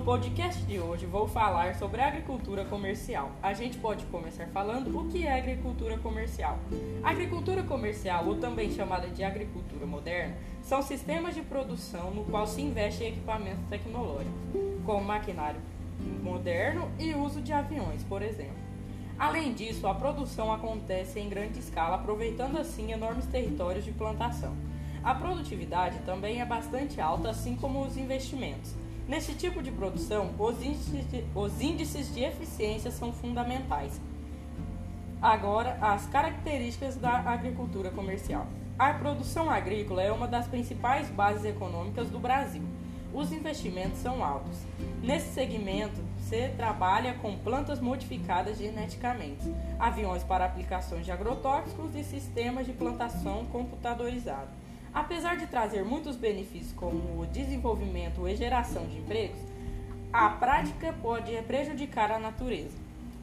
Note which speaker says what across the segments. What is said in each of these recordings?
Speaker 1: podcast de hoje vou falar sobre agricultura comercial. A gente pode começar falando o que é agricultura comercial. agricultura comercial, ou também chamada de agricultura moderna, são sistemas de produção no qual se investe em equipamentos tecnológicos, como maquinário moderno e uso de aviões, por exemplo. Além disso, a produção acontece em grande escala, aproveitando assim enormes territórios de plantação. A produtividade também é bastante alta, assim como os investimentos. Nesse tipo de produção, os índices de, os índices de eficiência são fundamentais. Agora, as características da agricultura comercial. A produção agrícola é uma das principais bases econômicas do Brasil. Os investimentos são altos. Nesse segmento, se trabalha com plantas modificadas geneticamente, aviões para aplicações de agrotóxicos e sistemas de plantação computadorizado. Apesar de trazer muitos benefícios como o desenvolvimento e geração de empregos, a prática pode prejudicar a natureza.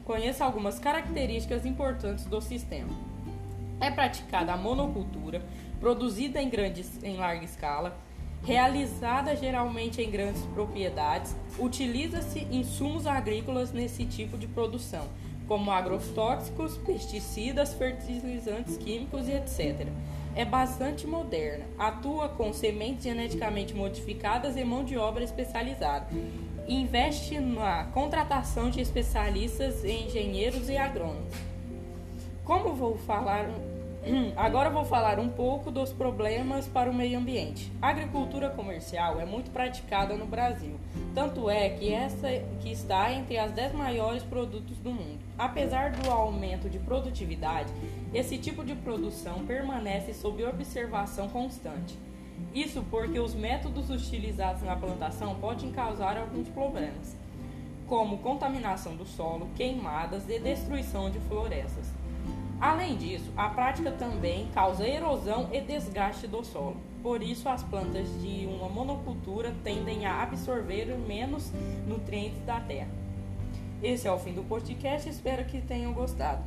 Speaker 1: Conheça algumas características importantes do sistema. É praticada a monocultura, produzida em, grandes, em larga escala, realizada geralmente em grandes propriedades, utiliza-se insumos agrícolas nesse tipo de produção, como agrotóxicos, pesticidas, fertilizantes químicos e etc é bastante moderna. Atua com sementes geneticamente modificadas e mão de obra especializada. Investe na contratação de especialistas engenheiros e agrônomos. Como vou falar Agora vou falar um pouco dos problemas para o meio ambiente. A agricultura comercial é muito praticada no Brasil, tanto é que essa que está entre as 10 maiores produtos do mundo. Apesar do aumento de produtividade, esse tipo de produção permanece sob observação constante. Isso porque os métodos utilizados na plantação podem causar alguns problemas, como contaminação do solo, queimadas e destruição de florestas. Além disso, a prática também causa erosão e desgaste do solo. Por isso, as plantas de uma monocultura tendem a absorver menos nutrientes da terra. Esse é o fim do podcast, espero que tenham gostado.